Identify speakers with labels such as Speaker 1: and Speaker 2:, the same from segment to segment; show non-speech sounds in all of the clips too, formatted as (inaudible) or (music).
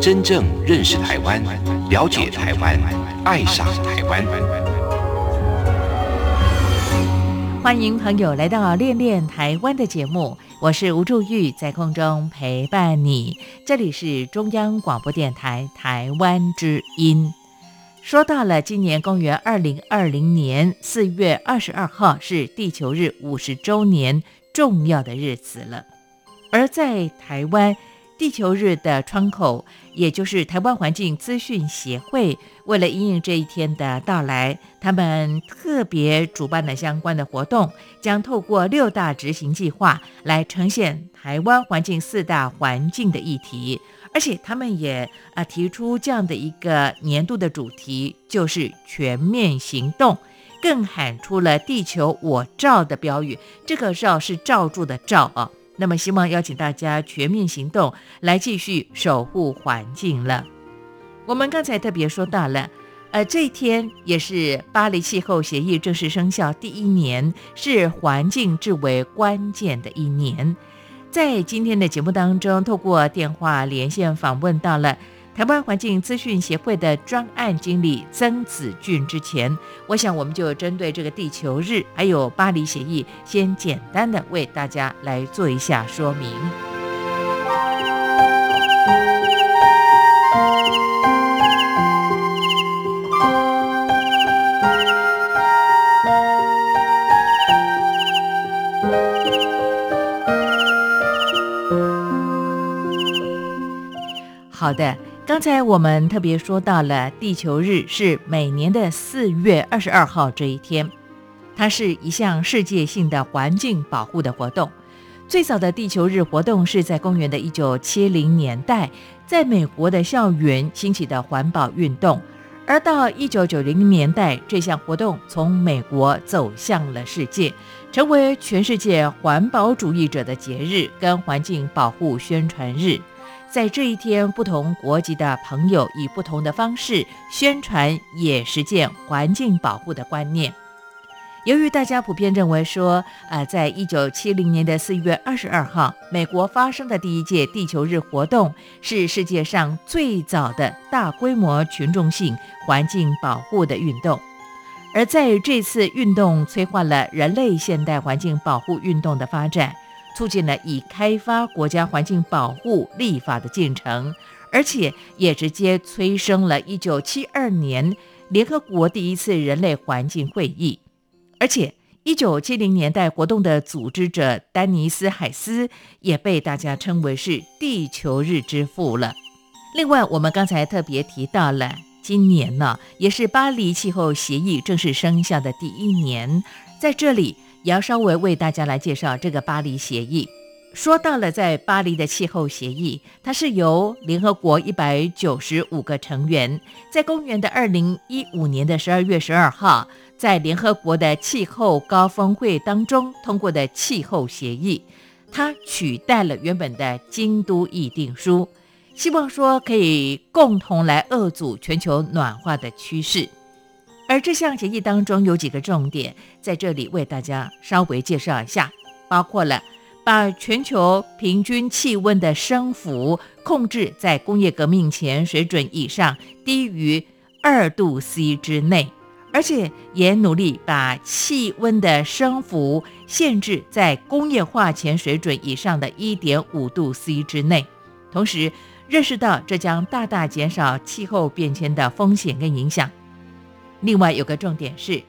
Speaker 1: 真正认识台湾，了解台湾，爱上台湾。
Speaker 2: 欢迎朋友来到《恋恋台湾》的节目，我是吴祝玉，在空中陪伴你。这里是中央广播电台台湾之音。说到了今年公元二零二零年四月二十二号是地球日五十周年重要的日子了，而在台湾地球日的窗口，也就是台湾环境资讯协会，为了应应这一天的到来，他们特别主办了相关的活动，将透过六大执行计划来呈现台湾环境四大环境的议题。而且他们也啊提出这样的一个年度的主题，就是全面行动，更喊出了“地球我罩”的标语。这个“罩”是罩住的“罩”啊。那么希望邀请大家全面行动，来继续守护环境了。我们刚才特别说到了，呃，这一天也是巴黎气候协议正式生效第一年，是环境至为关键的一年。在今天的节目当中，透过电话连线访问到了台湾环境资讯协会的专案经理曾子俊。之前，我想我们就针对这个地球日还有巴黎协议，先简单的为大家来做一下说明。好的，刚才我们特别说到了地球日是每年的四月二十二号这一天，它是一项世界性的环境保护的活动。最早的地球日活动是在公元的一九七零年代，在美国的校园兴起的环保运动，而到一九九零年代，这项活动从美国走向了世界，成为全世界环保主义者的节日跟环境保护宣传日。在这一天，不同国籍的朋友以不同的方式宣传，也实践环境保护的观念。由于大家普遍认为说，呃，在一九七零年的四月二十二号，美国发生的第一届地球日活动是世界上最早的大规模群众性环境保护的运动，而在这次运动催化了人类现代环境保护运动的发展。促进了以开发国家环境保护立法的进程，而且也直接催生了1972年联合国第一次人类环境会议。而且，1970年代活动的组织者丹尼斯·海斯也被大家称为是“地球日之父”了。另外，我们刚才特别提到了，今年呢也是巴黎气候协议正式生效的第一年，在这里。也要稍微为大家来介绍这个巴黎协议。说到了在巴黎的气候协议，它是由联合国一百九十五个成员，在公元的二零一五年的十二月十二号，在联合国的气候高峰会当中通过的气候协议，它取代了原本的京都议定书，希望说可以共同来遏阻全球暖化的趋势。而这项协议当中有几个重点，在这里为大家稍微介绍一下，包括了把全球平均气温的升幅控制在工业革命前水准以上，低于二度 C 之内，而且也努力把气温的升幅限制在工业化前水准以上的一点五度 C 之内，同时认识到这将大大减少气候变迁的风险跟影响。另外有个重点是，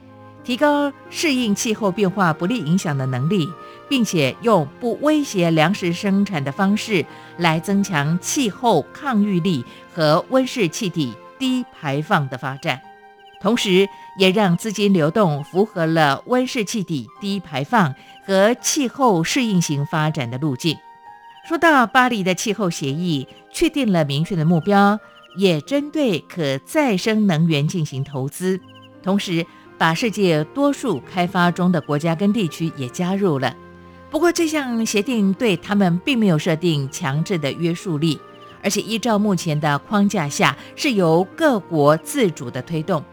Speaker 2: 提高适应气候变化不利影响的能力，并且用不威胁粮食生产的方式来增强气候抗御力和温室气体低排放的发展。同时也让资金流动符合了温室气体低排放和气候适应型发展的路径。说到巴黎的气候协议，确定了明确的目标，也针对可再生能源进行投资，同时把世界多数开发中的国家跟地区也加入了。不过，这项协定对他们并没有设定强制的约束力，而且依照目前的框架下，是由各国自主的推动。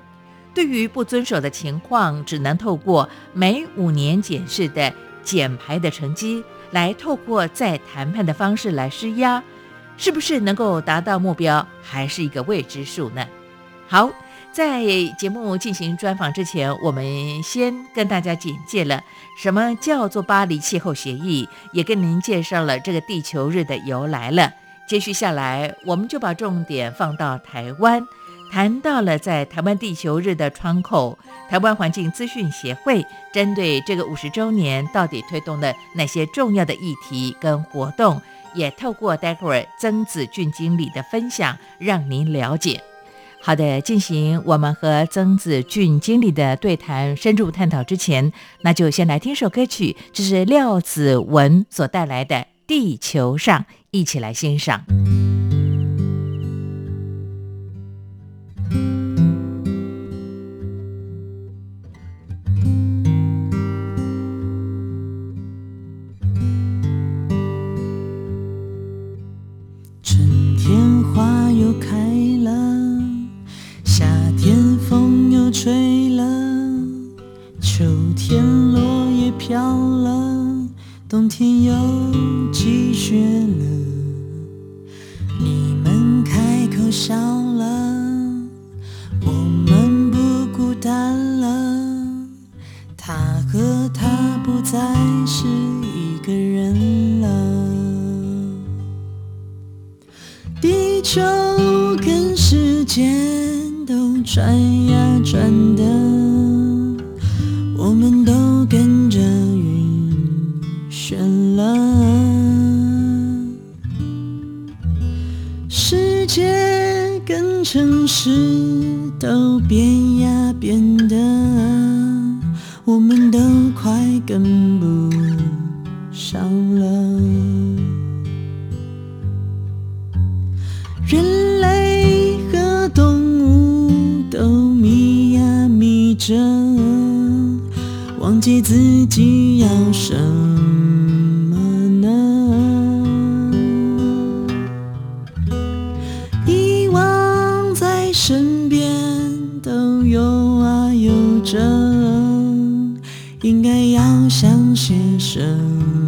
Speaker 2: 对于不遵守的情况，只能透过每五年检视的减排的成绩，来透过再谈判的方式来施压，是不是能够达到目标，还是一个未知数呢？好，在节目进行专访之前，我们先跟大家简介了什么叫做巴黎气候协议，也跟您介绍了这个地球日的由来了。接续下来，我们就把重点放到台湾。谈到了在台湾地球日的窗口，台湾环境资讯协会针对这个五十周年到底推动了哪些重要的议题跟活动，也透过待会儿曾子俊经理的分享，让您了解。好的，进行我们和曾子俊经理的对谈深入探讨之前，那就先来听首歌曲，这是廖子文所带来的《地球上》，一起来欣赏。
Speaker 3: 游啊游着，应该要想些什么？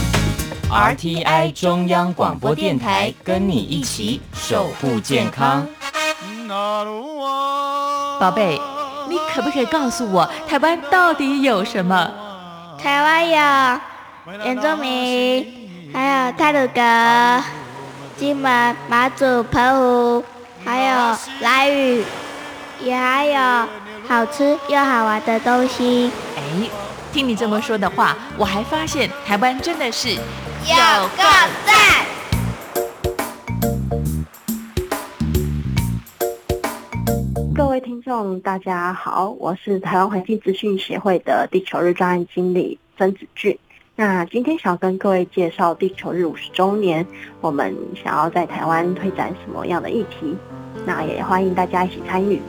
Speaker 4: RTI 中央广播电台，跟你一起守护健康。
Speaker 2: 宝贝，你可不可以告诉我，台湾到底有什么？
Speaker 5: 台湾有原住民，还有泰鲁格、金门、马祖、澎湖，还有莱屿，也还有好吃又好玩的东西。
Speaker 2: 哎，听你这么说的话，我还发现台湾真的是
Speaker 5: 有够赞！
Speaker 6: 各位听众，大家好，我是台湾环境资讯协会的地球日专案经理曾子俊。那今天想跟各位介绍地球日五十周年，我们想要在台湾推展什么样的议题？那也欢迎大家一起参与。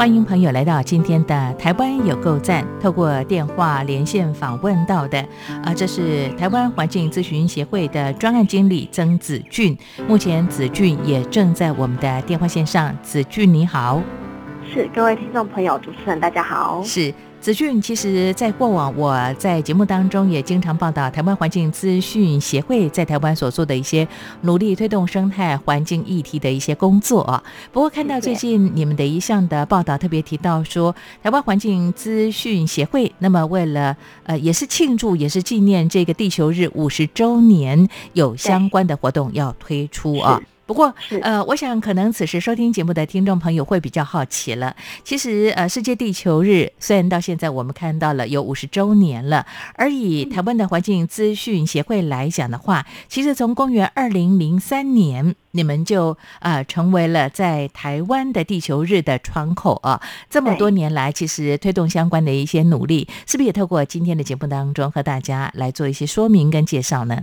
Speaker 2: 欢迎朋友来到今天的台湾有够赞。透过电话连线访问到的，啊，这是台湾环境咨询协会的专案经理曾子俊。目前子俊也正在我们的电话线上。子俊你好，
Speaker 6: 是各位听众朋友，主持人大家好，
Speaker 2: 是。子俊，其实，在过往我在节目当中也经常报道台湾环境资讯协会在台湾所做的一些努力推动生态环境议题的一些工作啊。不过，看到最近你们的一项的报道，特别提到说，台湾环境资讯协会那么为了呃，也是庆祝，也是纪念这个地球日五十周年，有相关的活动要推出啊。不过，呃，我想可能此时收听节目的听众朋友会比较好奇了。其实，呃，世界地球日虽然到现在我们看到了有五十周年了，而以台湾的环境资讯协会来讲的话，其实从公元二零零三年，你们就啊成为了在台湾的地球日的窗口啊。这么多年来，其实推动相关的一些努力，是不是也透过今天的节目当中和大家来做一些说明跟介绍呢？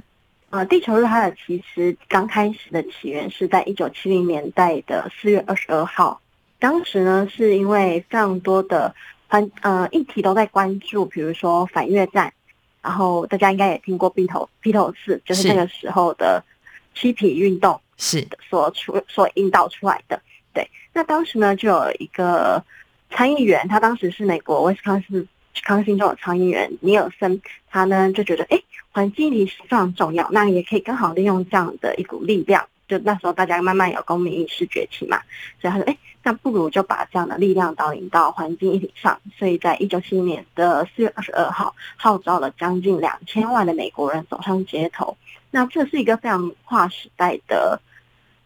Speaker 6: 呃，地球日它的其实刚开始的起源是在一九七零年代的四月二十二号，当时呢是因为非常多的环呃议题都在关注，比如说反越战，然后大家应该也听过披头披头士，就是那个时候的嬉皮运动
Speaker 2: 是
Speaker 6: 所出所引导出来的。对，那当时呢就有一个参议员，他当时是美国威斯康斯康星中的参议员尼尔森，他呢就觉得哎。环境议题非常重要，那也可以更好利用这样的一股力量。就那时候大家慢慢有公民意识崛起嘛，所以他说：“哎，那不如就把这样的力量导引到环境议题上。”所以在一九七一年的四月二十二号，号召了将近两千万的美国人走上街头。那这是一个非常划时代的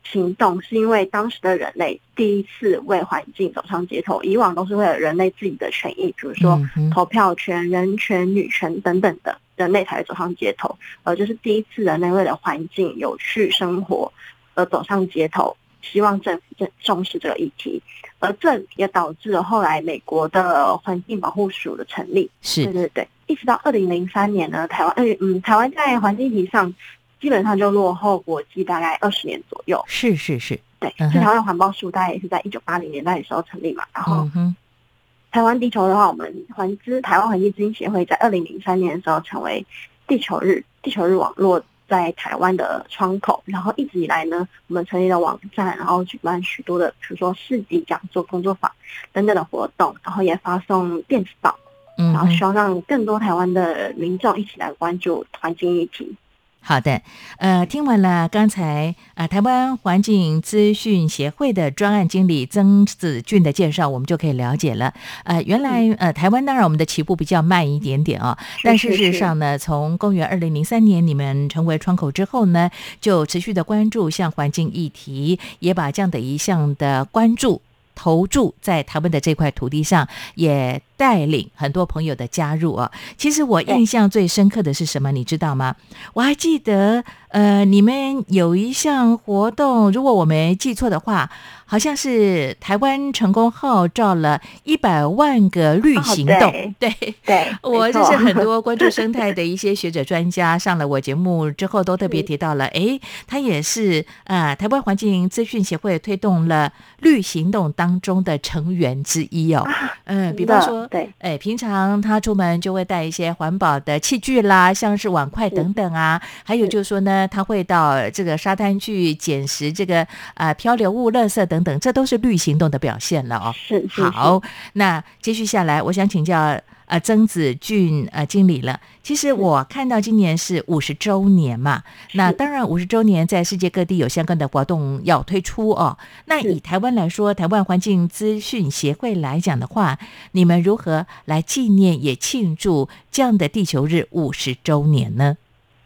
Speaker 6: 行动，是因为当时的人类第一次为环境走上街头。以往都是为了人类自己的权益，比如说投票权、人权、女权等等的。人类才会走上街头，而，就是第一次人类为了环境有趣生活而走上街头，希望政府正重视这个议题，而这也导致了后来美国的环境保护署的成立。
Speaker 2: 是，
Speaker 6: 对对对，一直到二零零三年呢，台湾，嗯嗯，台湾在环境议题上基本上就落后国际大概二十年左右。
Speaker 2: 是是是，
Speaker 6: 对，台湾环保署大概也是在一九八零年代的时候成立嘛，然后。台湾地球的话，我们环资台湾环境基金协会在二零零三年的时候成为地球日地球日网络在台湾的窗口，然后一直以来呢，我们成立了网站，然后举办许多的，比如说市集、讲座、工作坊等等的活动，然后也发送电子报，然后希望让更多台湾的民众一起来关注环境议题。
Speaker 2: 好的，呃，听完了刚才啊，台湾环境资讯协会的专案经理曾子俊的介绍，我们就可以了解了。呃，原来呃，台湾当然我们的起步比较慢一点点哦，但事实上呢，从公元二零零三年你们成为窗口之后呢，就持续的关注像环境议题，也把这样的一项的关注投注在台湾的这块土地上，也。带领很多朋友的加入啊，其实我印象最深刻的是什么？你知道吗？我还记得，呃，你们有一项活动，如果我没记错的话，好像是台湾成功号召了一百万个绿行动。
Speaker 6: 对 (laughs) 对，
Speaker 2: 我就是很多关注生态的一些学者专家上了我节目之后，都特别提到了，(laughs) 哎，他也是啊，台湾环境资讯协会推动了绿行动当中的成员之一哦。嗯，比方说。
Speaker 6: 对，
Speaker 2: 哎，平常他出门就会带一些环保的器具啦，像是碗筷等等啊。还有就是说呢，他会到这个沙滩去捡拾这个啊漂流物、垃圾等等，这都是绿行动的表现了哦。
Speaker 6: 是
Speaker 2: 好，那接续下来，我想请教。呃，曾子俊呃经理了。其实我看到今年是五十周年嘛，那当然五十周年在世界各地有相关的活动要推出哦。那以台湾来说，台湾环境资讯协会来讲的话，你们如何来纪念也庆祝这样的地球日五十周年呢？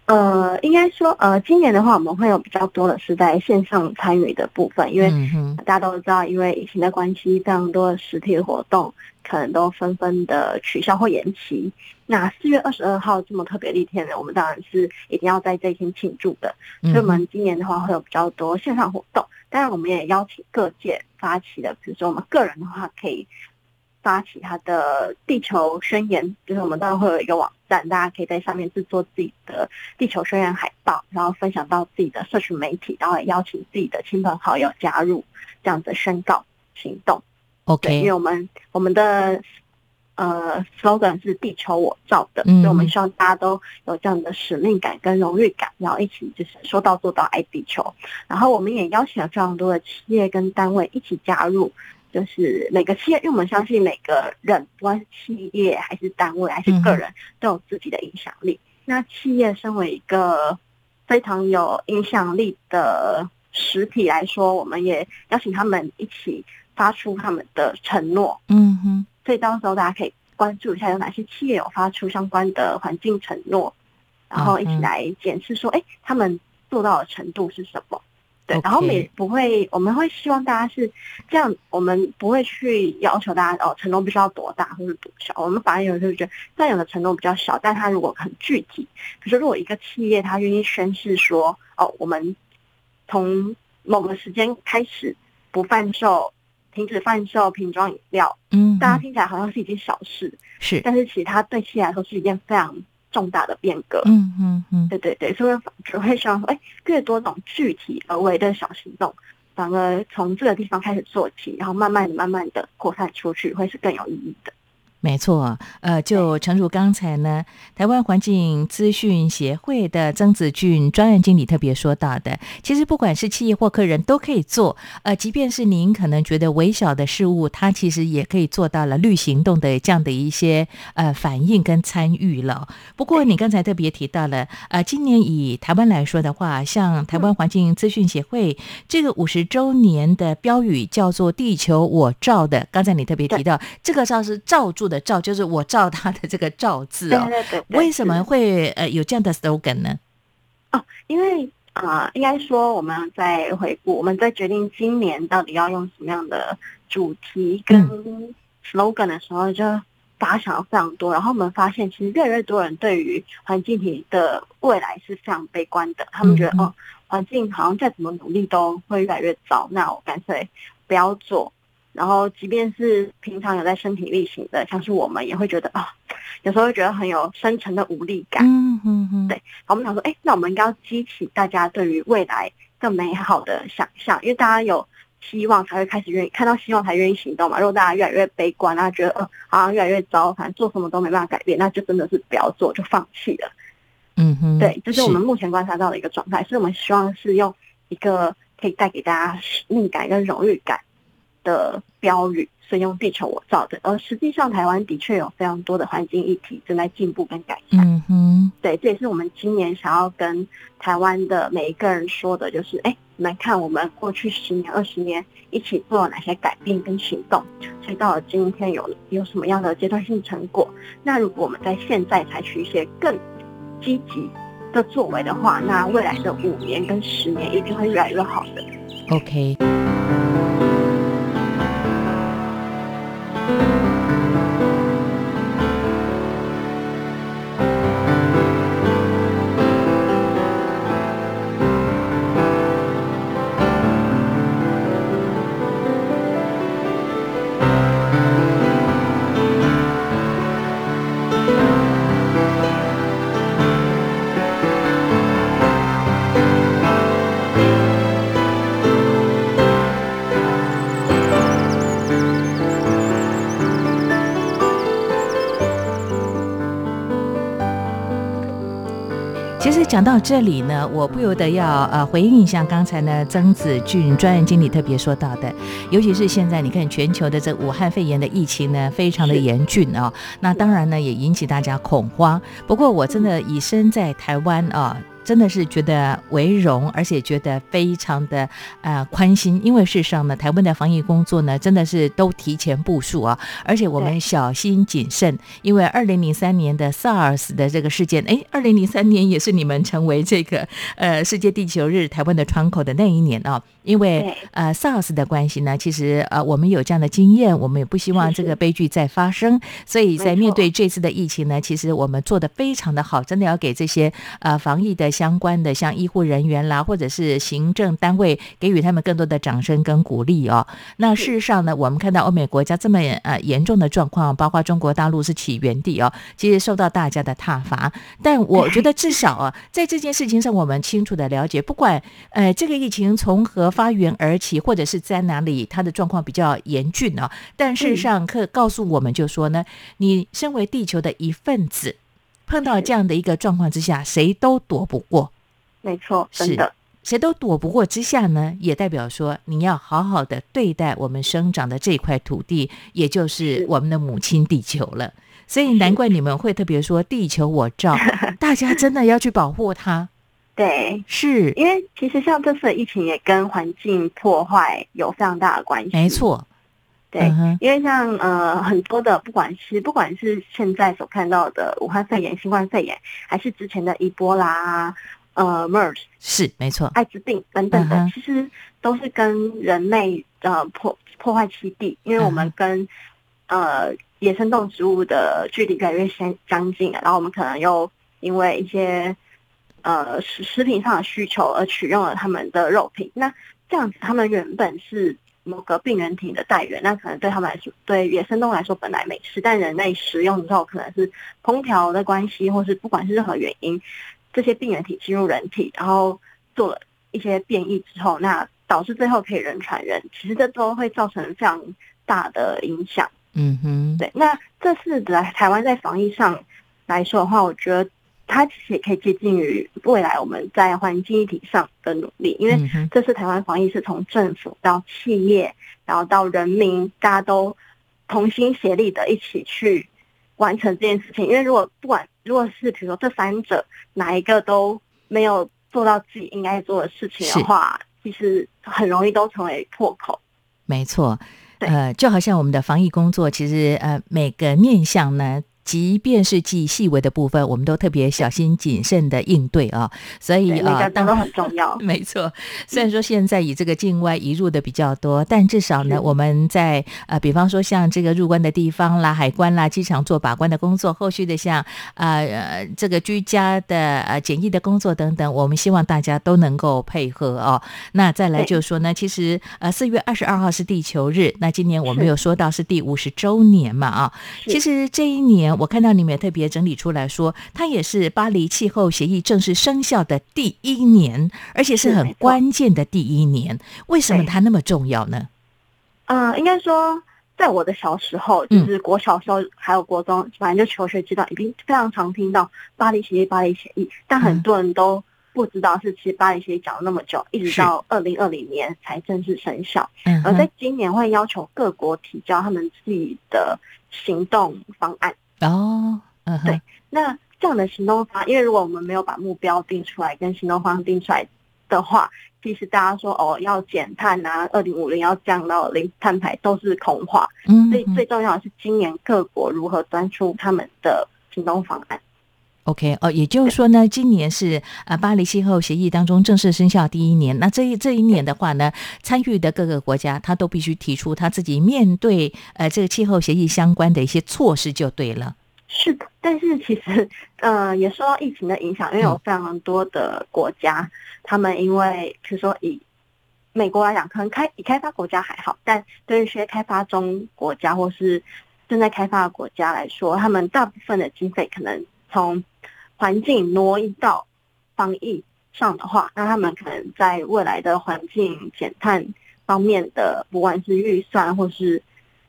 Speaker 6: 呃，应该说，呃，今年的话，我们会有比较多的是在线上参与的部分，因为大家都知道，因为疫情的关系，非常多的实体的活动可能都纷纷的取消或延期。那四月二十二号这么特别的一天呢，我们当然是一定要在这一天庆祝的。所以，我们今年的话会有比较多线上活动，当然我们也邀请各界发起的，比如说我们个人的话可以。发起他的地球宣言，就是我们当然会有一个网站，大家可以在上面制作自己的地球宣言海报，然后分享到自己的社群媒体，然后也邀请自己的亲朋好友加入这样的宣告行动。
Speaker 2: OK，
Speaker 6: 因为我们我们的呃 slogan 是地球我造的，所以我们希望大家都有这样的使命感跟荣誉感，然后一起就是说到做到爱地球。然后我们也邀请了非常多的企业跟单位一起加入。就是每个企业，因为我们相信每个人，不管是企业还是单位还是个人，都有自己的影响力。那企业身为一个非常有影响力的实体来说，我们也邀请他们一起发出他们的承诺。
Speaker 2: 嗯哼，
Speaker 6: 所以到时候大家可以关注一下有哪些企业有发出相关的环境承诺，然后一起来检视说，哎，他们做到的程度是什么。对，然后我们也不会，我们会希望大家是这样，我们不会去要求大家哦，承诺必须要多大或者多小。我们反而有时候觉得，虽然有的承诺比较小，但它如果很具体，比如说如果一个企业它愿意宣誓说，哦，我们从某个时间开始不贩售、停止贩售瓶装饮料，
Speaker 2: 嗯，
Speaker 6: 大家听起来好像是一件小事，
Speaker 2: 是，
Speaker 6: 但是其实它对企业来说是一件非常。重大的变革，
Speaker 2: 嗯嗯嗯，
Speaker 6: 对对对，所以只会希望说，哎，越多种具体而为的小行动，反而从这个地方开始做起，然后慢慢的、慢慢的扩散出去，会是更有意义的。
Speaker 2: 没错，呃，就诚如刚才呢，台湾环境资讯协会的曾子俊专案经理特别说到的，其实不管是企业或客人都可以做，呃，即便是您可能觉得微小的事物，它其实也可以做到了绿行动的这样的一些呃反应跟参与了。不过你刚才特别提到了，呃，今年以台湾来说的话，像台湾环境资讯协会这个五十周年的标语叫做“地球我照”的，刚才你特别提到这个照是照住的。照就是我照他的这个照字
Speaker 6: 哦，对对对。
Speaker 2: 为什么会呃有这样的 slogan 呢？
Speaker 6: 哦，因为啊，应该说我们在回顾，我们在决定今年到底要用什么样的主题跟 slogan 的时候，就发想了非常多。然后我们发现，其实越来越多人对于环境体的未来是非常悲观的。他们觉得，哦，环境好像再怎么努力都会越来越糟，那我干脆不要做。然后，即便是平常有在身体力行的，像是我们也会觉得啊，有时候会觉得很有深沉的无力感。
Speaker 2: 嗯嗯嗯。
Speaker 6: 对，我们想说，哎，那我们应该要激起大家对于未来更美好的想象，因为大家有希望才会开始愿意看到希望才愿意行动嘛。如果大家越来越悲观啊，觉得呃好像越来越糟，反正做什么都没办法改变，那就真的是不要做，就放弃了。
Speaker 2: 嗯哼。
Speaker 6: 对，这是我们目前观察到的一个状态，所以我们希望是用一个可以带给大家使命感跟荣誉感。的标语，是用地球我造的。而实际上，台湾的确有非常多的环境议题正在进步跟改善。
Speaker 2: 嗯哼，
Speaker 6: 对，这也是我们今年想要跟台湾的每一个人说的，就是，哎，来看我们过去十年、二十年一起做了哪些改变跟行动，所以到了今天有有什么样的阶段性成果。那如果我们在现在采取一些更积极的作为的话，那未来的五年跟十年一定会越来越好的。
Speaker 2: OK。讲到这里呢，我不由得要呃回应一下刚才呢曾子俊专员经理特别说到的，尤其是现在你看全球的这武汉肺炎的疫情呢非常的严峻啊，那当然呢也引起大家恐慌。不过我真的以身在台湾啊。真的是觉得为荣，而且觉得非常的呃宽心，因为事实上呢，台湾的防疫工作呢，真的是都提前部署啊，而且我们小心谨慎，因为二零零三年的 SARS 的这个事件，哎，二零零三年也是你们成为这个呃世界地球日台湾的窗口的那一年啊，因为呃 SARS 的关系呢，其实呃我们有这样的经验，我们也不希望这个悲剧再发生，所以在面对这次的疫情呢，其实我们做的非常的好，真的要给这些呃防疫的。相关的像医护人员啦，或者是行政单位，给予他们更多的掌声跟鼓励哦。那事实上呢，我们看到欧美国家这么呃严重的状况，包括中国大陆是起源地哦，其实受到大家的挞伐。但我 (laughs) 觉得至少啊，在这件事情上，我们清楚的了解，不管呃这个疫情从何发源而起，或者是在哪里它的状况比较严峻哦，但事实上可告诉我们就说呢，你身为地球的一份子。碰到这样的一个状况之下，谁都躲不过。
Speaker 6: 没错，是的，
Speaker 2: 谁都躲不过之下呢，也代表说你要好好的对待我们生长的这块土地，也就是我们的母亲地球了。所以 (laughs) 难怪你们会特别说“地球我照”，(laughs) 大家真的要去保护它。
Speaker 6: 对，
Speaker 2: 是
Speaker 6: 因为其实像这次疫情也跟环境破坏有非常大的关系。
Speaker 2: 没错。
Speaker 6: 对，因为像呃很多的，不管是不管是现在所看到的武汉肺炎、新冠肺炎，还是之前的伊波拉、呃 MERS，
Speaker 2: 是没错，
Speaker 6: 艾滋病等等的，其实都是跟人类呃破破坏栖地，因为我们跟呃野生动植物的距离越来越相相近了，然后我们可能又因为一些呃食食品上的需求而取用了他们的肉品，那这样子他们原本是。某个病原体的带源，那可能对他们来说，对野生动物来说本来没事，但人类食用之后，可能是烹调的关系，或是不管是任何原因，这些病原体进入人体，然后做了一些变异之后，那导致最后可以人传人，其实这都会造成非常大的影响。
Speaker 2: 嗯哼，
Speaker 6: 对。那这次在台湾在防疫上来说的话，我觉得。它其实也可以接近于未来我们在环境议题上的努力，因为这次台湾防疫是从政府到企业，然后到人民，大家都同心协力的一起去完成这件事情。因为如果不管如果是比如说这三者哪一个都没有做到自己应该做的事情的话，其实很容易都成为破口。
Speaker 2: 没错，呃，就好像我们的防疫工作，其实呃每个面向呢。即便是记细微的部分，我们都特别小心谨慎的应对啊，所以
Speaker 6: 啊，当然很重要。(laughs)
Speaker 2: 没错，虽然说现在以这个境外移入的比较多，但至少呢，我们在呃，比方说像这个入关的地方啦、海关啦、机场做把关的工作，后续的像呃这个居家的呃检疫的工作等等，我们希望大家都能够配合哦。那再来就是说呢，其实呃四月二十二号是地球日，那今年我们有说到是第五十周年嘛啊，其实这一年。我看到你们也特别整理出来说，它也是巴黎气候协议正式生效的第一年，而且是很关键的第一年。为什么它那么重要呢？
Speaker 6: 嗯，应该说，在我的小时候，就是国小时候还有国中，反正就求学阶段，已经非常常听到巴黎协议、巴黎协议，但很多人都不知道是其实巴黎协议讲了那么久，一直到二零二零年才正式生效。而在今年会要求各国提交他们自己的行动方案。
Speaker 2: 哦，嗯，
Speaker 6: 对，那这样的行动方，因为如果我们没有把目标定出来，跟行动方定出来的话，其实大家说哦要减碳啊，二零五零要降到零碳排都是空话。嗯，所以最重要的是今年各国如何端出他们的行动方案。
Speaker 2: OK，哦，也就是说呢，今年是呃巴黎气候协议当中正式生效第一年。那这一这一年的话呢，参与的各个国家，他都必须提出他自己面对呃这个气候协议相关的一些措施，就对了。
Speaker 6: 是的，但是其实呃也受到疫情的影响，因为有非常多的国家，他们因为比如说以美国来讲，可能开以开发国家还好，但对于一些开发中国家或是正在开发的国家来说，他们大部分的经费可能从环境挪移到防疫上的话，那他们可能在未来的环境减碳方面的，不管是预算或是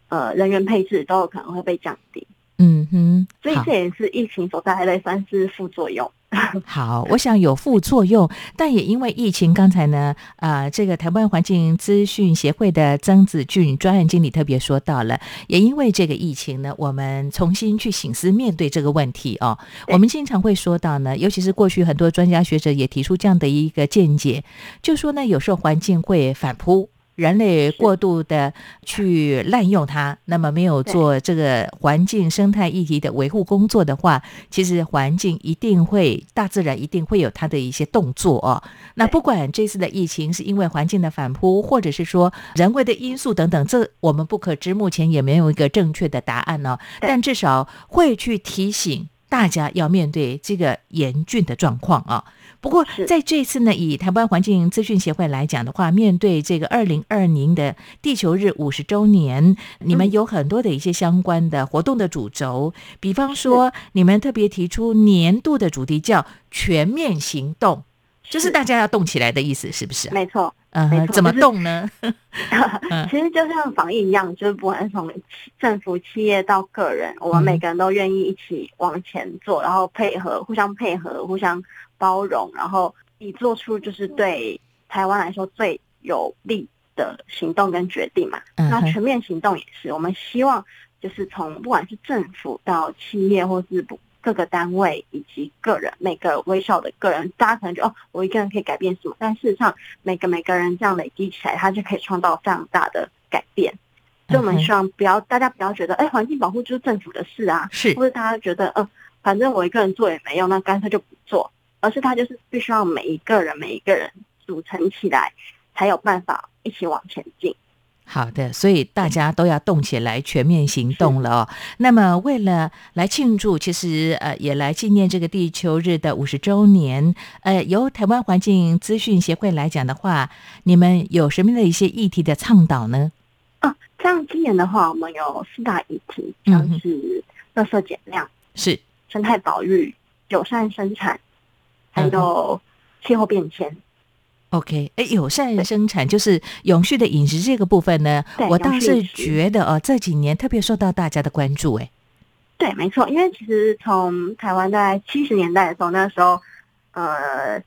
Speaker 6: 呃人员配置，都有可能会被降低。
Speaker 2: 嗯哼，
Speaker 6: 所以这也是疫情所带来的算是副作用。(laughs)
Speaker 2: 好，我想有副作用，但也因为疫情，刚才呢，啊，这个台湾环境资讯协会的曾子俊专案经理特别说到了，也因为这个疫情呢，我们重新去醒思面对这个问题哦。我们经常会说到呢，尤其是过去很多专家学者也提出这样的一个见解，就说呢，有时候环境会反扑。人类过度的去滥用它，那么没有做这个环境生态议题的维护工作的话，其实环境一定会，大自然一定会有它的一些动作哦。那不管这次的疫情是因为环境的反扑，或者是说人为的因素等等，这我们不可知，目前也没有一个正确的答案呢。但至少会去提醒大家要面对这个严峻的状况啊。不过，在这次呢，以台湾环境资讯协会来讲的话，面对这个二零二零的地球日五十周年，你们有很多的一些相关的活动的主轴，比方说，你们特别提出年度的主题叫“全面行动”，就是大家要动起来的意思，是不是？
Speaker 6: 没错，
Speaker 2: 嗯，怎么动呢？(laughs)
Speaker 6: 其实就像防疫一样，就是不管从政府、企业到个人，我们每个人都愿意一起往前做，然后配合，互相配合，互相。包容，然后以做出就是对台湾来说最有利的行动跟决定嘛。那全面行动也是，我们希望就是从不管是政府到企业，或是各个单位以及个人，每个微小的个人，大家可能就哦，我一个人可以改变什么？但事实上，每个每个人这样累积起来，他就可以创造非常大的改变。所以我们希望不要大家不要觉得，哎，环境保护就是政府的事啊，
Speaker 2: 是，
Speaker 6: 或者大家觉得，嗯，反正我一个人做也没用，那干脆就不做。而是它就是必须要每一个人每一个人组成起来，才有办法一起往前进。
Speaker 2: 好的，所以大家都要动起来，全面行动了哦。那么为了来庆祝，其实呃也来纪念这个地球日的五十周年。呃，由台湾环境资讯协会来讲的话，你们有什么的一些议题的倡导呢？
Speaker 6: 啊，像今年的话，我们有四大议题，像是垃圾减量、
Speaker 2: 是
Speaker 6: 生态保育、友善生产。还有气候变迁
Speaker 2: ，OK，哎，友善生产就是永续的饮食这个部分呢，我倒是觉得哦，这几年特别受到大家的关注，哎，
Speaker 6: 对，没错，因为其实从台湾在七十年代的时候，那时候呃，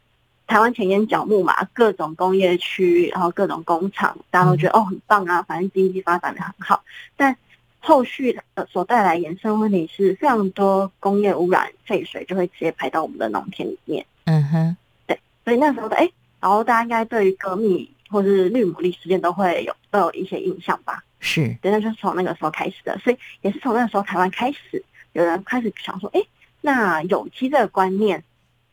Speaker 6: 台湾前沿角木嘛，各种工业区，然后各种工厂，大家都觉得哦很棒啊，反正经济发展的很好，但后续呃所带来延伸问题是非常多工业污染废水就会直接排到我们的农田里面。
Speaker 2: 嗯哼，
Speaker 6: 对，所以那时候的哎，然后大家应该对于革命或是绿牡蛎事件都会有都有一些印象吧？
Speaker 2: 是，
Speaker 6: 对，那就是从那个时候开始的，所以也是从那个时候台湾开始有人开始想说，哎，那有机这个观念，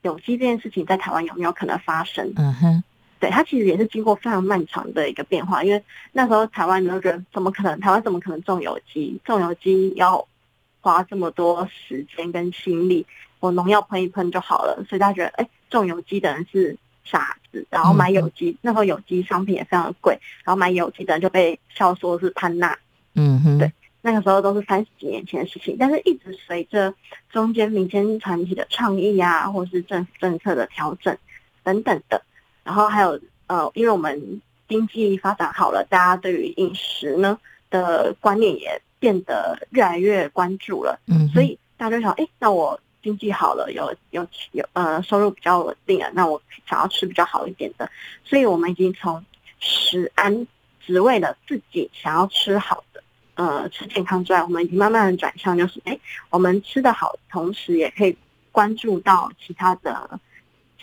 Speaker 6: 有机这件事情在台湾有没有可能发生？
Speaker 2: 嗯哼，
Speaker 6: 对，它其实也是经过非常漫长的一个变化，因为那时候台湾人觉得怎么可能，台湾怎么可能种有机？种有机要花这么多时间跟心力。我农药喷一喷就好了，所以大家觉得，哎，种有机的人是傻子，然后买有机，那时候有机商品也非常的贵，然后买有机的人就被笑说是潘娜。
Speaker 2: 嗯哼，
Speaker 6: 对，那个时候都是三十几年前的事情，但是一直随着中间民间团体的倡议啊，或是政府政策的调整等等的，然后还有呃，因为我们经济发展好了，大家对于饮食呢的观念也变得越来越关注了。
Speaker 2: 嗯，
Speaker 6: 所以大家就想，哎，那我。经济好了，有有有呃，收入比较稳定了，那我想要吃比较好一点的，所以我们已经从食安只为了自己想要吃好的，呃，吃健康之外，我们已经慢慢的转向，就是哎，我们吃的好，同时也可以关注到其他的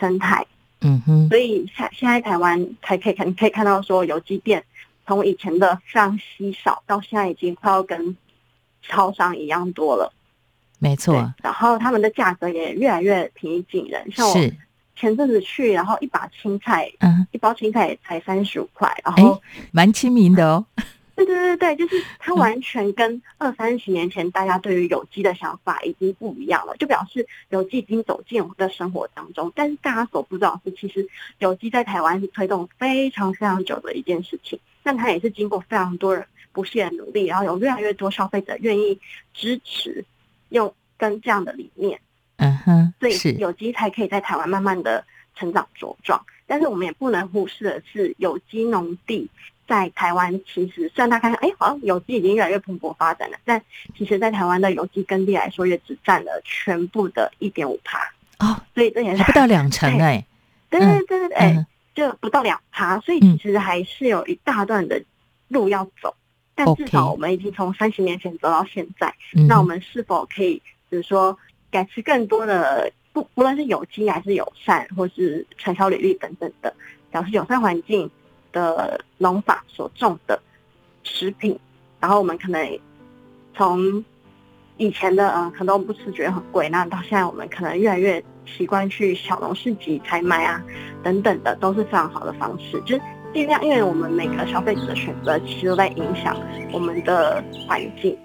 Speaker 6: 生态，
Speaker 2: 嗯哼，
Speaker 6: 所以现现在台湾才可以看，可以看到说有机店从以前的非常稀少，到现在已经快要跟超商一样多了。
Speaker 2: 没错，
Speaker 6: 然后他们的价格也越来越平易近人。像我前阵子去，然后一把青菜，
Speaker 2: 嗯，
Speaker 6: 一包青菜也才三十五块，然后
Speaker 2: 蛮亲民的哦。(laughs)
Speaker 6: 对对对对，就是它完全跟二三十年前大家对于有机的想法已经不一样了，就表示有机已经走进我们的生活当中。但是大家所不知道的是，其实有机在台湾是推动非常非常久的一件事情，但它也是经过非常多人不懈的努力，然后有越来越多消费者愿意支持。用跟这样的理念，
Speaker 2: 嗯哼，
Speaker 6: 所以有机才可以在台湾慢慢的成长茁壮。但是我们也不能忽视的是，有机农地在台湾其实虽然大家看，哎，好像有机已经越来越蓬勃发展了，但其实在台湾的有机耕地来说，也只占了全部的一点五趴。
Speaker 2: 哦，
Speaker 6: 所以这也是
Speaker 2: 还不到两成哎，
Speaker 6: 对对对对对，哎，就不到两趴，所以其实还是有一大段的路要走。但至少我们已经从三十年前走到现在，那我们是否可以，比如说改吃更多的不，不论是有机还是友善，或是传销履历等等的，表示友善环境的农法所种的食品，然后我们可能从以前的嗯很多不吃觉得很贵，那到现在我们可能越来越习惯去小农市集采买啊等等的，都是非常好的方式，就是。尽量，因为我们每个消费者的选择，其实都在影响我们的环境。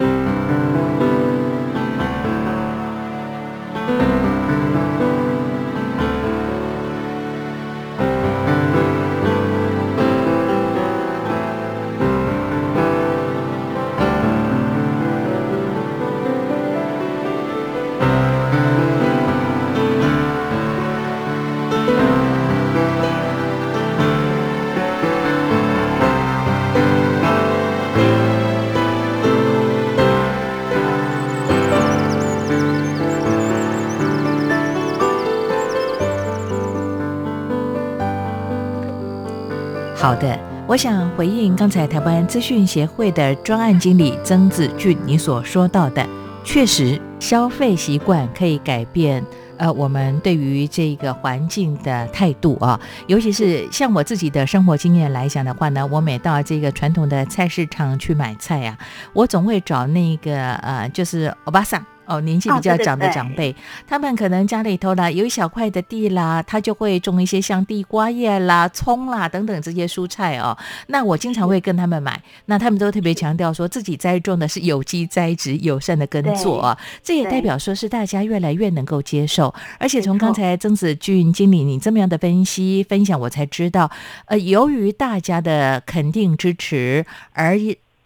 Speaker 2: 好的，我想回应刚才台湾资讯协会的专案经理曾子俊你所说到的，确实消费习惯可以改变，呃，我们对于这个环境的态度啊，尤其是像我自己的生活经验来讲的话呢，我每到这个传统的菜市场去买菜呀，我总会找那个呃，就是欧巴桑。哦，年纪比较长的长辈，他们可能家里头啦有一小块的地啦，他就会种一些像地瓜叶啦、葱啦等等这些蔬菜哦。那我经常会跟他们买，那他们都特别强调说自己栽种的是有机栽植、友善的耕作啊。这也代表说是大家越来越能够接受。而且从刚才曾子俊经理你这么样的分析分享，我才知道，呃，由于大家的肯定支持，而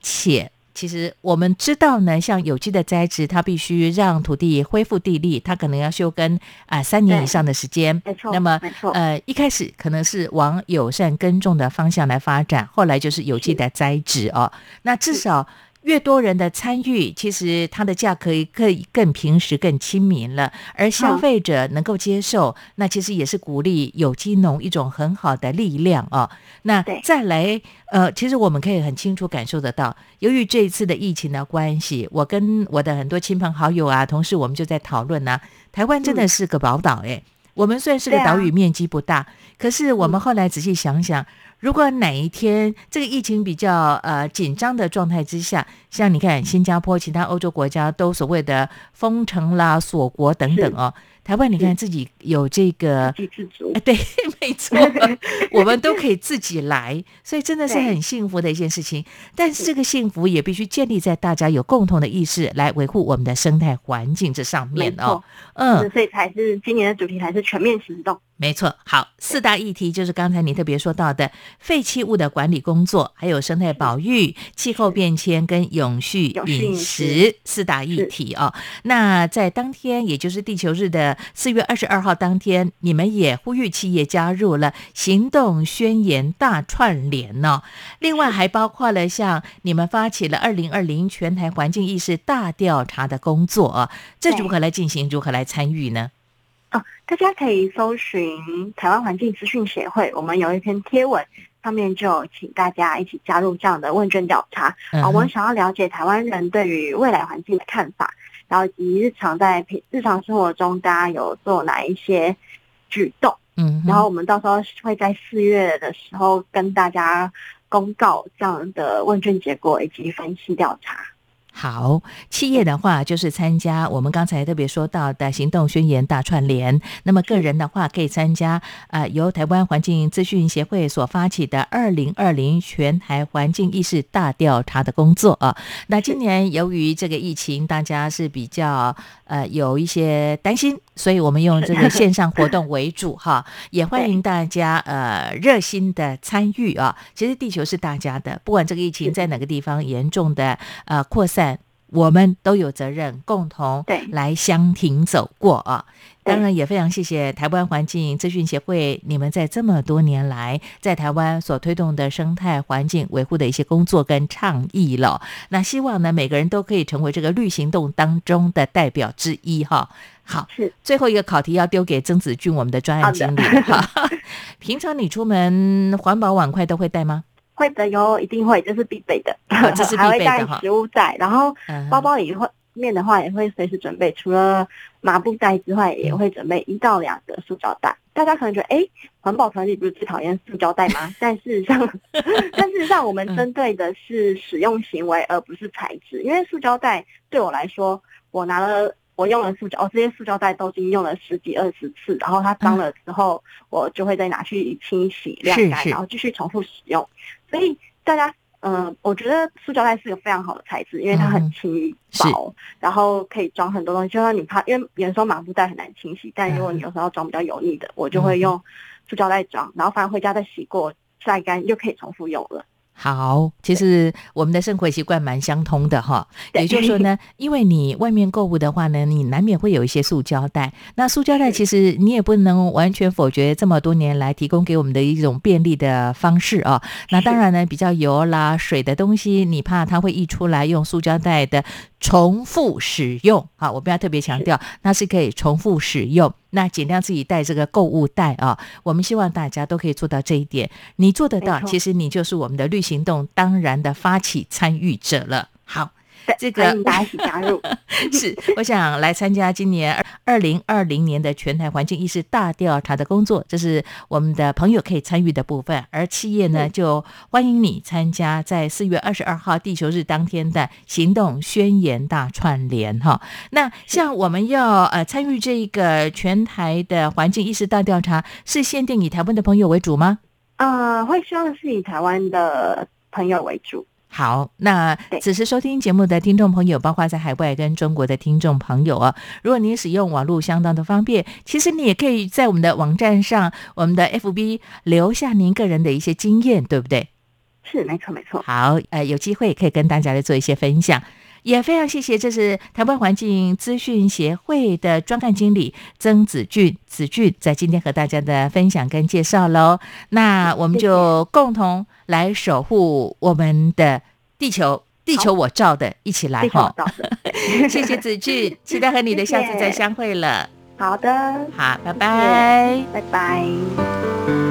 Speaker 2: 且。其实我们知道呢，像有机的栽植，它必须让土地恢复地力，它可能要休耕啊三年以上的时间。
Speaker 6: 没错，
Speaker 2: 那么
Speaker 6: 没错，
Speaker 2: 呃，一开始可能是往友善耕种的方向来发展，后来就是有机的栽植哦。那至少。越多人的参与，其实它的价格可以更平实、更亲民了。而消费者能够接受，那其实也是鼓励有机农一种很好的力量哦。那再来，呃，其实我们可以很清楚感受得到，由于这一次的疫情的关系，我跟我的很多亲朋好友啊、同事，我们就在讨论呢。台湾真的是个宝岛诶，我们虽然是个岛屿，面积不大，可是我们后来仔细想想。如果哪一天这个疫情比较呃紧张的状态之下，像你看新加坡、其他欧洲国家都所谓的封城啦、锁国等等哦。台湾，你看自己有这个，
Speaker 6: 自给自足，
Speaker 2: 哎，对，(laughs) 没错，(laughs) 我们都可以自己来，所以真的是很幸福的一件事情。但是这个幸福也必须建立在大家有共同的意识来维护我们的生态环境这上面哦。
Speaker 6: 嗯，所以才是今年的主题，才是全面行动。
Speaker 2: 没错，好，四大议题就是刚才你特别说到的废弃物的管理工作，还有生态保育、气候变迁跟永续饮食四大议题哦。那在当天，也就是地球日的四月二十二号当天，你们也呼吁企业加入了行动宣言大串联哦。另外还包括了像你们发起了二零二零全台环境意识大调查的工作啊，这如何来进行？如何来参与呢？
Speaker 6: 大家可以搜寻台湾环境资讯协会，我们有一篇贴文，上面就请大家一起加入这样的问卷调查。啊，我们想要了解台湾人对于未来环境的看法，然后以及日常在平日常生活中大家有做哪一些举动。嗯，然后我们到时候会在四月的时候跟大家公告这样的问卷结果以及分析调查。
Speaker 2: 好，企业的话就是参加我们刚才特别说到的行动宣言大串联。那么个人的话可以参加啊，由台湾环境资讯协会所发起的二零二零全台环境意识大调查的工作啊。那今年由于这个疫情，大家是比较呃有一些担心，所以我们用这个线上活动为主哈，(laughs) 也欢迎大家呃热心的参与啊。其实地球是大家的，不管这个疫情在哪个地方严重的呃扩散。我们都有责任共同
Speaker 6: 对
Speaker 2: 来相挺走过啊。当然也非常谢谢台湾环境资讯协会，你们在这么多年来在台湾所推动的生态环境维护的一些工作跟倡议了。那希望呢，每个人都可以成为这个绿行动当中的代表之一哈。好，
Speaker 6: 是
Speaker 2: 最后一个考题要丢给曾子俊，我们的专案经理哈。(laughs) 平常你出门环保碗筷都会带吗？
Speaker 6: 会的哟，一定会，这是必备的，
Speaker 2: 哦 (laughs) 这是必备的
Speaker 6: 还会带
Speaker 2: 哈
Speaker 6: 食物袋，然后
Speaker 2: 嗯
Speaker 6: 包包里会面的话也会随时准备，除了麻布袋之外，也会准备一到两个塑胶袋。大家可能觉得，哎，环保团体不是最讨厌塑胶袋吗？(laughs) 但事实上，(laughs) 但事实上，我们针对的是使用行为，而不是材质。因为塑胶袋对我来说，我拿了。我用了塑胶，哦，这些塑胶袋都已经用了十几二十次，然后它脏了之后，我就会再拿去清洗、晾干，然后继续重复使用。所以大家，嗯、我觉得塑胶袋是个非常好的材质，因为它
Speaker 2: 嗯
Speaker 6: 很轻薄，然后可以装很多东西。就算你怕，因为有时候麻布袋很难清洗，但如果你有时候要装比较油腻的，我就会用塑胶袋装，然后反正回家再洗过、晒干，又可以重复用了。
Speaker 2: 好，其实我们的生活习惯蛮相通的哈。也就是说呢，(laughs) 因为你外面购物的话呢，你难免会有一些塑胶袋。那塑胶袋其实你也不能完全否决这么多年来提供给我们的一种便利的方式啊。那当然呢，比较油啦、水的东西，你怕它会溢出来，用塑胶袋的重复使用。好，我不要特别强调，那是可以重复使用。那尽量自己带这个购物袋啊，我们希望大家都可以做到这一点。你做得到，其实你就是我们的绿行动当然的发起参与者了。好，
Speaker 6: 对，(laughs)
Speaker 2: 这个
Speaker 6: 欢迎大家一起加入。(laughs)
Speaker 2: 是我想来参加今年二二零二零年的全台环境意识大调查的工作，这是我们的朋友可以参与的部分。而企业呢，就欢迎你参加在四月二十二号地球日当天的行动宣言大串联哈。那像我们要呃参与这个全台的环境意识大调查，是限定以台湾的朋友为主吗？
Speaker 6: 呃，会希望是以台湾的朋友为主。
Speaker 2: 好，那此时收听节目的听众朋友，包括在海外跟中国的听众朋友啊，如果您使用网络相当的方便，其实你也可以在我们的网站上，我们的 FB 留下您个人的一些经验，对不对？
Speaker 6: 是，没错，没错。
Speaker 2: 好，呃，有机会可以跟大家来做一些分享。也非常谢谢，这是台湾环境资讯协会的专案经理曾子俊，子俊在今天和大家的分享跟介绍喽。那我们就共同来守护我们的地球，地球我照的，一起来哈。(laughs) 谢谢子俊，期待和你的 (laughs) 下次再相会了。
Speaker 6: 好的，
Speaker 2: 好，拜拜。
Speaker 6: 拜拜。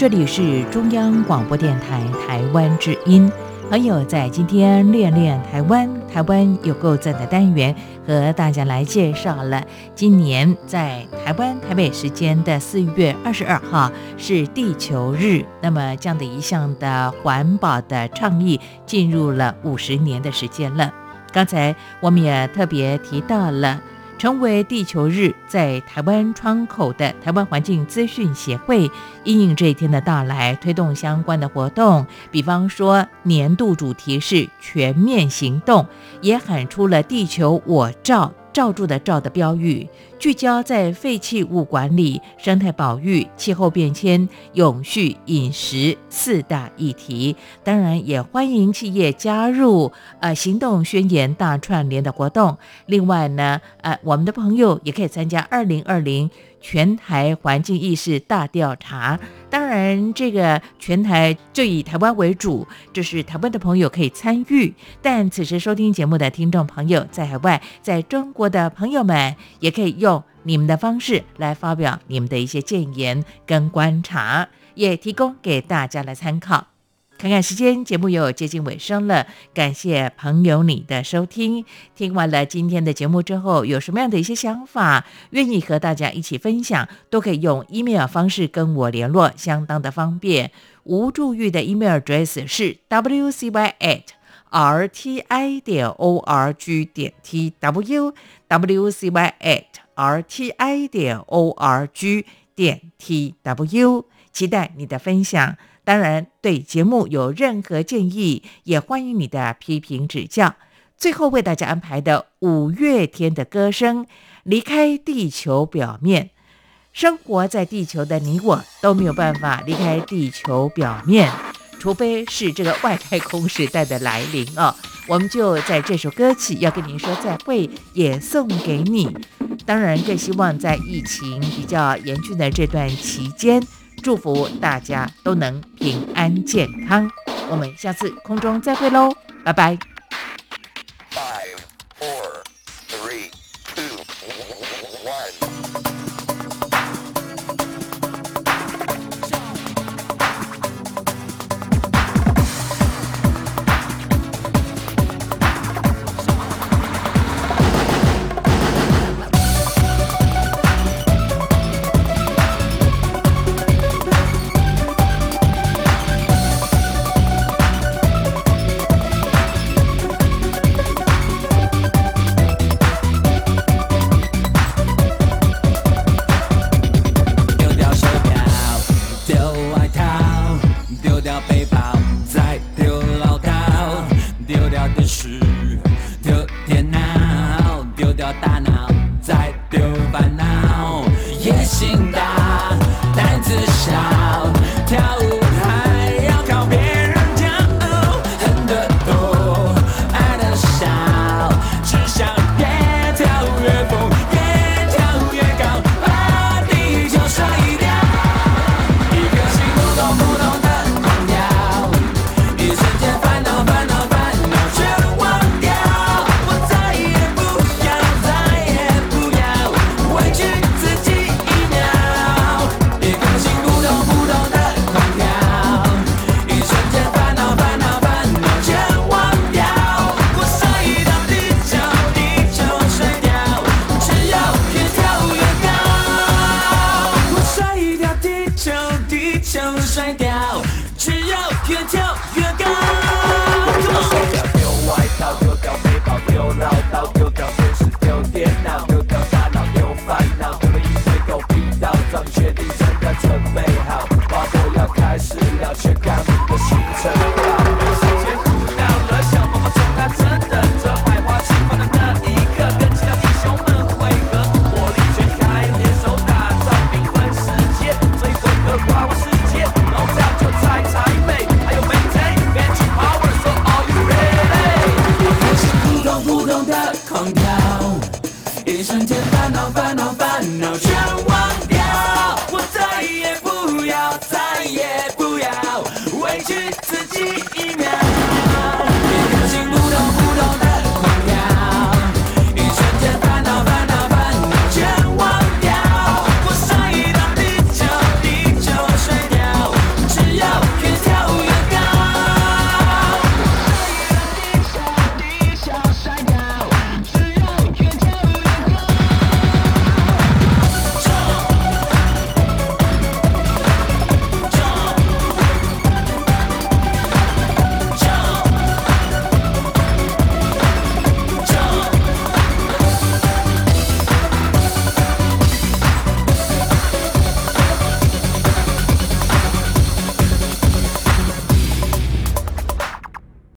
Speaker 2: 这里是中央广播电台台湾之音。朋友在今天练练台湾，台湾有够赞的单元，和大家来介绍了今年在台湾台北时间的四月二十二号是地球日，那么这样的一项的环保的倡议进入了五十年的时间了。刚才我们也特别提到了。成为地球日在台湾窗口的台湾环境资讯协会，因应这一天的到来，推动相关的活动。比方说，年度主题是全面行动，也喊出了“地球我照”罩住的罩的标语，聚焦在废弃物管理、生态保育、气候变迁、永续饮食四大议题。当然，也欢迎企业加入呃行动宣言大串联的活动。另外呢，呃，我们的朋友也可以参加二零二零。全台环境意识大调查，当然这个全台就以台湾为主，这是台湾的朋友可以参与。但此时收听节目的听众朋友，在海外，在中国的朋友们，也可以用你们的方式来发表你们的一些建言跟观察，也提供给大家来参考。看看时间，节目又接近尾声了。感谢朋友你的收听。听完了今天的节目之后，有什么样的一些想法，愿意和大家一起分享，都可以用 email 方式跟我联络，相当的方便。吴祝玉的 email address 是 wcy at rti 点 org 点 tw wcy at rti 点 org 点 tw，期待你的分享。当然，对节目有任何建议，也欢迎你的批评指教。最后为大家安排的五月天的歌声，《离开地球表面》。生活在地球的你我都没有办法离开地球表面，除非是这个外太空时代的来临哦。我们就在这首歌曲要跟您说再会，也送给你。当然，更希望在疫情比较严峻的这段期间。祝福大家都能平安健康，我们下次空中再会喽，拜拜。